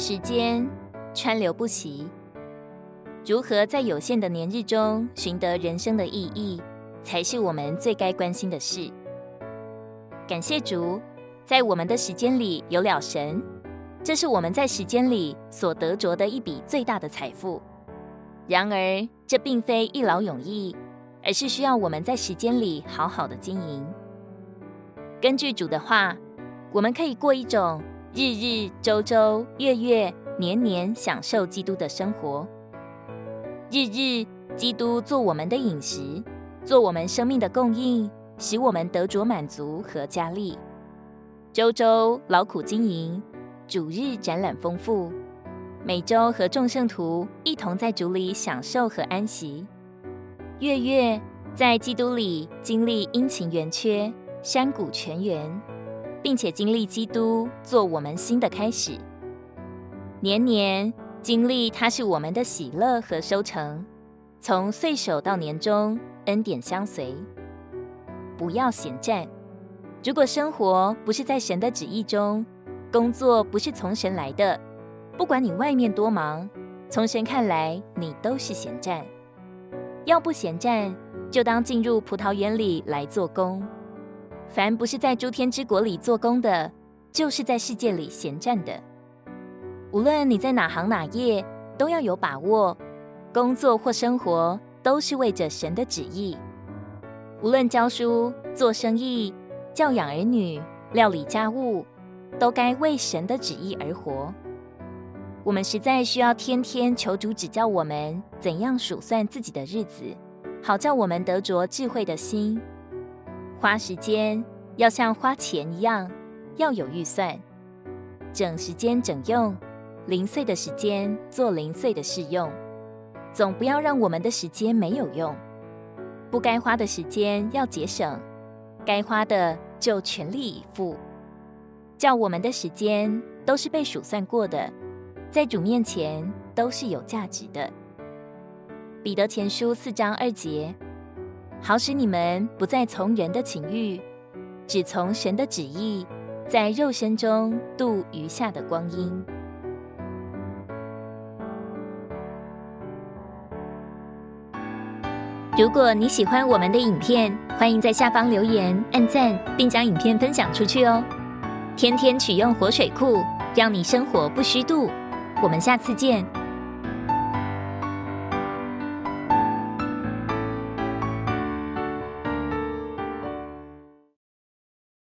时间川流不息，如何在有限的年日中寻得人生的意义，才是我们最该关心的事。感谢主，在我们的时间里有了神，这是我们在时间里所得着的一笔最大的财富。然而，这并非一劳永逸，而是需要我们在时间里好好的经营。根据主的话，我们可以过一种日日、周周、月月、年年享受基督的生活。日日，基督做我们的饮食，做我们生命的供应。使我们得着满足和加力，周周劳苦经营，主日展览丰富，每周和众圣徒一同在主里享受和安息，月月在基督里经历阴晴圆缺、山谷泉源，并且经历基督做我们新的开始，年年经历他是我们的喜乐和收成，从岁首到年终，恩典相随。不要闲战。如果生活不是在神的旨意中，工作不是从神来的，不管你外面多忙，从神看来，你都是闲战。要不闲战，就当进入葡萄园里来做工。凡不是在诸天之国里做工的，就是在世界里闲站的。无论你在哪行哪业，都要有把握，工作或生活都是为着神的旨意。无论教书、做生意、教养儿女、料理家务，都该为神的旨意而活。我们实在需要天天求主指教我们怎样数算自己的日子，好叫我们得着智慧的心。花时间要像花钱一样，要有预算，整时间整用，零碎的时间做零碎的事用，总不要让我们的时间没有用。不该花的时间要节省，该花的就全力以赴。叫我们的时间都是被数算过的，在主面前都是有价值的。彼得前书四章二节，好使你们不再从人的情欲，只从神的旨意，在肉身中度余下的光阴。如果你喜欢我们的影片，欢迎在下方留言、按赞，并将影片分享出去哦。天天取用活水库，让你生活不虚度。我们下次见。